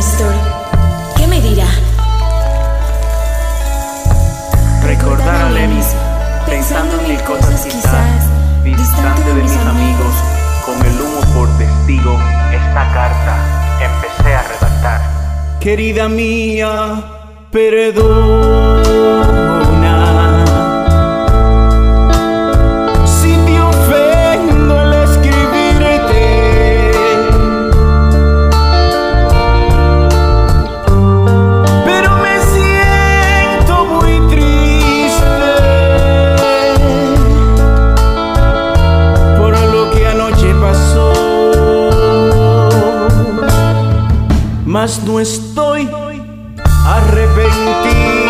Néstor, ¿qué me dirá? Recordar a Levis, pensando en mil cosas quizás, distante de mis amigos, con el humo por testigo, esta carta empecé a redactar. Querida mía, perdón. mas no estoy arrepentido.